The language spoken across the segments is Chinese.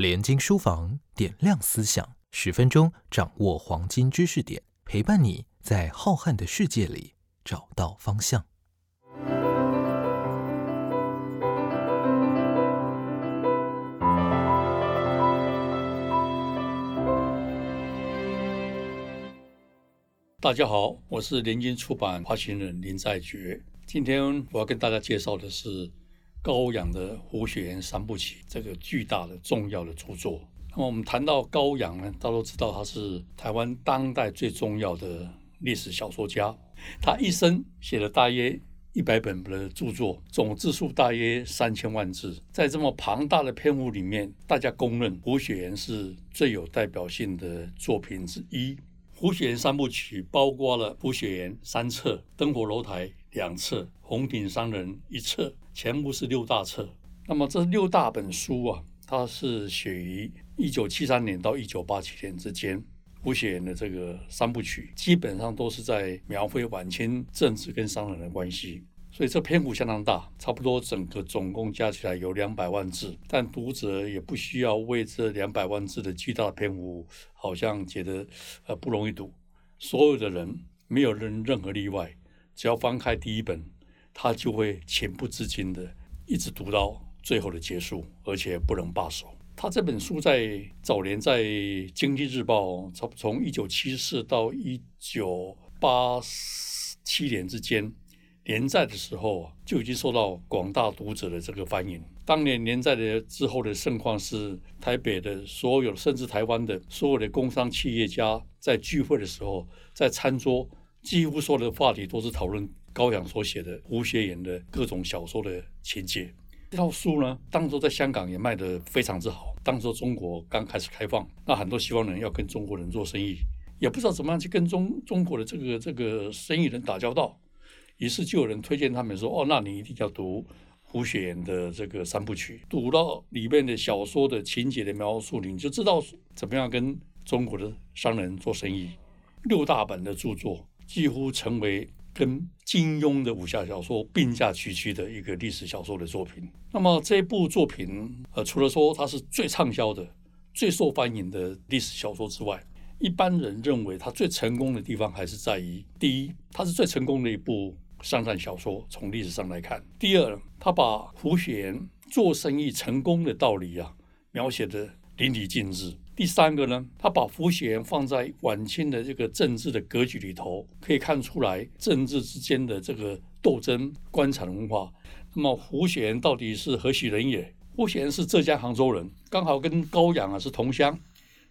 联经书房点亮思想，十分钟掌握黄金知识点，陪伴你在浩瀚的世界里找到方向。大家好，我是联经出版发行人林在觉。今天我要跟大家介绍的是高阳的《胡雪岩三部曲》这个巨大的、重要的著作。那么我们谈到高阳呢，大家都知道他是台湾当代最重要的历史小说家。他一生写了大约一百本的著作，总字数大约三千万字。在这么庞大的篇幅里面，大家公认胡雪岩是最有代表性的作品之一。胡雪岩三部曲包括了《胡雪岩》三册，《灯火楼台》两册，《红顶商人》一册，全部是六大册。那么这六大本书啊，它是写于一九七三年到一九八七年之间。胡雪岩的这个三部曲基本上都是在描绘晚清政治跟商人的关系。所以这篇幅相当大，差不多整个总共加起来有两百万字，但读者也不需要为这两百万字的巨大篇幅，好像觉得呃不容易读。所有的人没有人任何例外，只要翻开第一本，他就会情不自禁的一直读到最后的结束，而且不能罢手。他这本书在早年在《经济日报》从从一九七四到一九八七年之间。连载的时候就已经受到广大读者的这个欢迎。当年连载的之后的盛况是，台北的所有甚至台湾的所有的工商企业家在聚会的时候，在餐桌几乎所有的话题都是讨论高阳所写的《胡雪岩》的各种小说的情节。这套书呢，当初在香港也卖得非常之好。当时中国刚开始开放，那很多西方人要跟中国人做生意，也不知道怎么样去跟中中国的这个这个生意人打交道。于是就有人推荐他们说：“哦，那你一定要读胡雪岩的这个三部曲，读到里面的小说的情节的描述，你就知道怎么样跟中国的商人做生意。”六大本的著作几乎成为跟金庸的武侠小说并驾齐驱的一个历史小说的作品。那么这部作品，呃，除了说它是最畅销的、最受欢迎的历史小说之外，一般人认为它最成功的地方还是在于：第一，它是最成功的一部。商战小说从历史上来看，第二，他把胡雪岩做生意成功的道理啊描写的淋漓尽致。第三个呢，他把胡贤放在晚清的这个政治的格局里头，可以看出来政治之间的这个斗争、官场文化。那么胡贤到底是何许人也？胡贤是浙江杭州人，刚好跟高阳啊是同乡，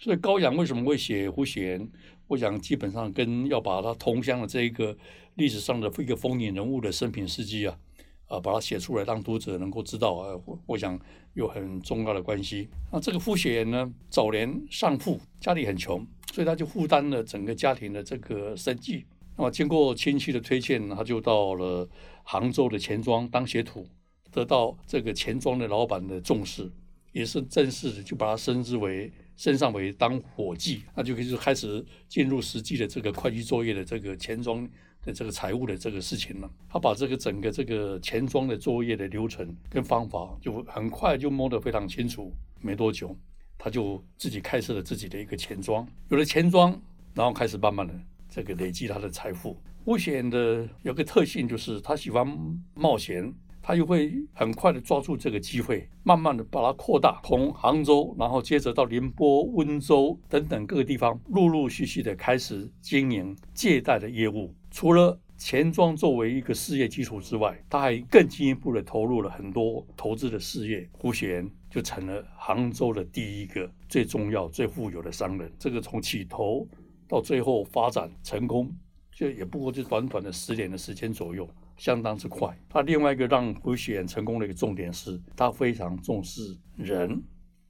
所以高阳为什么会写胡贤？我想基本上跟要把他同乡的这一个。历史上的一个风云人物的生平事迹啊，啊，把它写出来，让读者能够知道啊，我我想有很重要的关系。那这个傅雪岩呢，早年丧父，家里很穷，所以他就负担了整个家庭的这个生计。那么经过亲戚的推荐，他就到了杭州的钱庄当学徒，得到这个钱庄的老板的重视，也是正式的就把他升职为升上为当伙计，那就可以开始进入实际的这个会计作业的这个钱庄。的这个财务的这个事情呢，他把这个整个这个钱庄的作业的流程跟方法，就很快就摸得非常清楚。没多久，他就自己开设了自己的一个钱庄。有了钱庄，然后开始慢慢的这个累积他的财富。吴险的有个特性就是他喜欢冒险，他又会很快的抓住这个机会，慢慢的把它扩大，从杭州，然后接着到宁波、温州等等各个地方，陆陆续续的开始经营借贷的业务。除了钱庄作为一个事业基础之外，他还更进一步的投入了很多投资的事业。胡雪岩就成了杭州的第一个最重要、最富有的商人。这个从起头到最后发展成功，就也不过就短短的十年的时间左右，相当之快。他另外一个让胡雪岩成功的一个重点是，他非常重视人。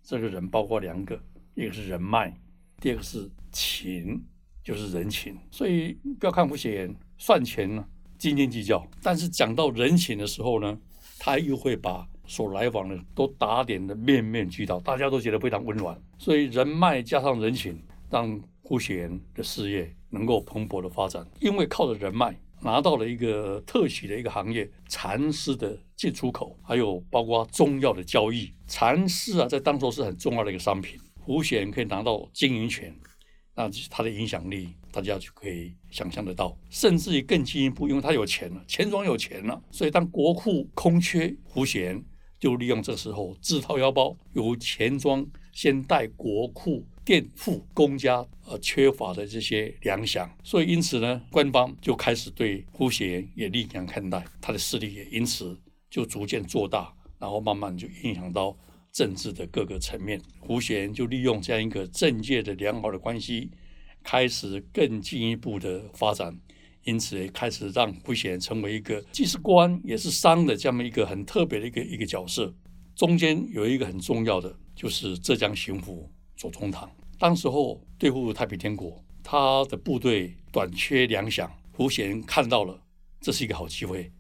这个人包括两个，一个是人脉，第二个是情。就是人情，所以不要看胡雪岩算钱呢斤斤计较，但是讲到人情的时候呢，他又会把所来往的都打点的面面俱到，大家都觉得非常温暖。所以人脉加上人情，让胡雪岩的事业能够蓬勃的发展。因为靠着人脉，拿到了一个特许的一个行业——蚕丝的进出口，还有包括中药的交易。蚕丝啊，在当时是很重要的一个商品。胡雪岩可以拿到经营权，那他的影响力，大家就可以想象得到。甚至于更进一步，因为他有钱了，钱庄有钱了，所以当国库空缺，胡贤就利用这时候自掏腰包，由钱庄先代国库。垫付公家呃缺乏的这些粮饷，所以因此呢，官方就开始对胡贤也另眼看待，他的势力也因此就逐渐做大，然后慢慢就影响到政治的各个层面。胡贤就利用这样一个政界的良好的关系，开始更进一步的发展，因此也开始让胡贤成为一个既是官也是商的这么一个很特别的一个一个角色。中间有一个很重要的，就是浙江巡抚。左宗棠当时候对付太平天国，他的部队短缺粮饷，胡贤看到了，这是一个好机会，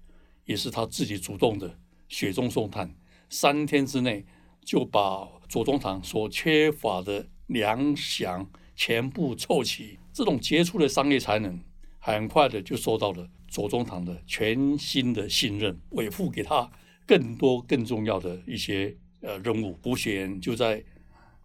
也是他自己主动的雪中送炭，三天之内就把左宗棠所缺乏的粮饷全部凑齐。这种杰出的商业才能，很快的就受到了左宗棠的全新的信任，委付给他更多更重要的一些呃任务。胡贤就在。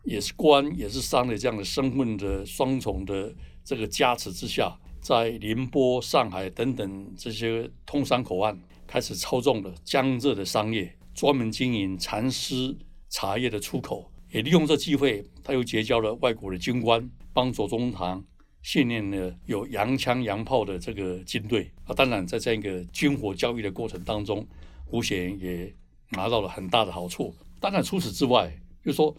也是官也是商的这样的身份的双重的这个加持之下，在宁波、上海等等这些通商口岸开始操纵了江浙的商业，专门经营蚕丝茶叶的出口，也利用这机会，他又结交了外国的军官，帮左宗棠训练了有洋枪洋炮的这个军队啊。当然，在这样一个军火交易的过程当中，胡贤也拿到了很大的好处。当然，除此之外，就说。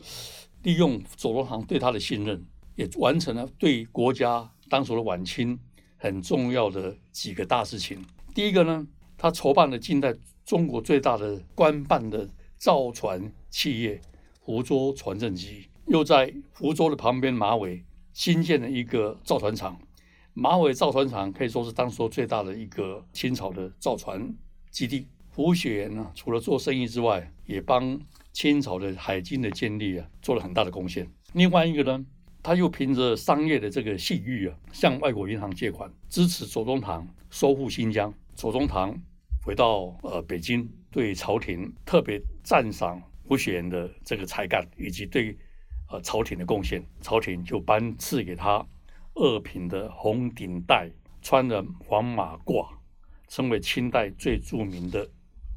利用左宗棠对他的信任，也完成了对国家当时的晚清很重要的几个大事情。第一个呢，他筹办了近代中国最大的官办的造船企业福州船政局，又在福州的旁边马尾新建了一个造船厂。马尾造船厂可以说是当时最大的一个清朝的造船基地。胡雪岩呢，除了做生意之外，也帮。清朝的海军的建立啊，做了很大的贡献。另外一个呢，他又凭着商业的这个信誉啊，向外国银行借款，支持左宗棠收复新疆。左宗棠回到呃北京，对朝廷特别赞赏胡雪岩的这个才干以及对呃朝廷的贡献，朝廷就颁赐给他二品的红顶带，穿着黄马褂，成为清代最著名的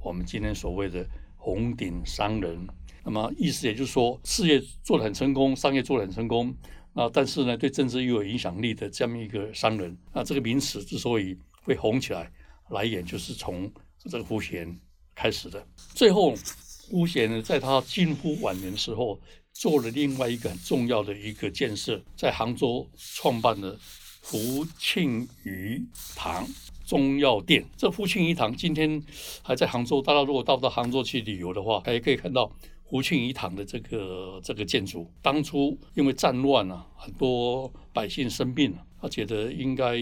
我们今天所谓的。红顶商人，那么意思也就是说，事业做得很成功，商业做得很成功啊，但是呢，对政治又有影响力的这么一个商人，那这个名词之所以会红起来，来源就是从这个胡贤开始的。最后，胡贤呢，在他近乎晚年的时候，做了另外一个很重要的一个建设，在杭州创办了福庆余堂。中药店，这福庆颐堂今天还在杭州。大家如果到到杭州去旅游的话，还可以看到福庆颐堂的这个这个建筑。当初因为战乱啊，很多百姓生病了，他觉得应该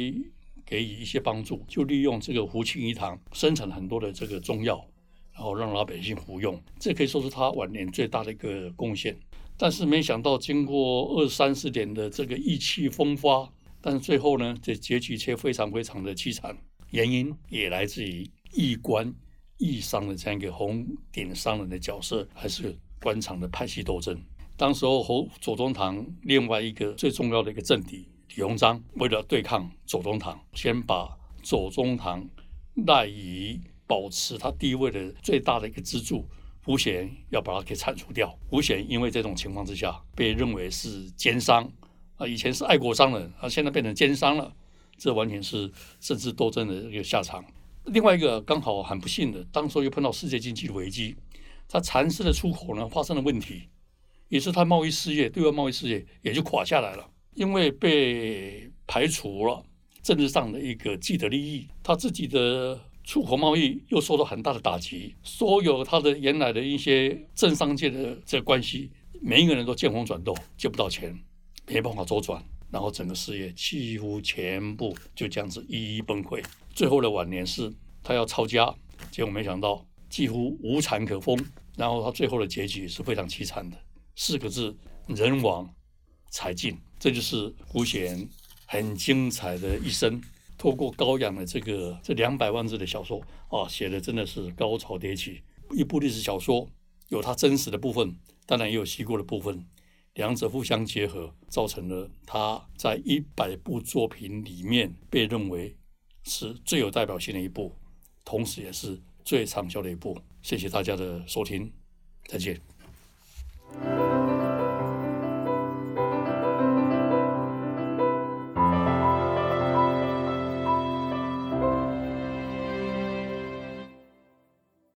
给予一些帮助，就利用这个胡庆余堂生产很多的这个中药，然后让老百姓服用。这可以说是他晚年最大的一个贡献。但是没想到，经过二三十年的这个意气风发，但是最后呢，这结局却非常非常的凄惨。原因也来自于义官义商的这样一个红顶商人的角色，还是官场的派系斗争。当时候，侯左宗棠另外一个最重要的一个政敌李鸿章，为了对抗左宗棠，先把左宗棠赖以保持他地位的最大的一个支柱胡贤，要把他给铲除掉。胡贤因为这种情况之下，被认为是奸商啊，以前是爱国商人，啊，现在变成奸商了。这完全是政治斗争的一个下场。另外一个刚好很不幸的，当时又碰到世界经济的危机，他蚕丝的出口呢发生了问题，也是他贸易事业对外贸易事业也就垮下来了，因为被排除了政治上的一个既得利益，他自己的出口贸易又受到很大的打击，所有他的原来的一些政商界的这关系，每一个人都见风转舵，借不到钱，没办法周转。然后整个事业几乎全部就这样子一一崩溃。最后的晚年是他要抄家，结果没想到几乎无产可封。然后他最后的结局是非常凄惨的，四个字：人亡财尽。这就是胡贤很精彩的一生。透过高阳的这个这两百万字的小说啊，写的真的是高潮迭起。一部历史小说有它真实的部分，当然也有虚构的部分，两者互相结合，造成了他在一百部作品里面被认为是最有代表性的一部，同时也是最畅销的一部。谢谢大家的收听，再见。Bye.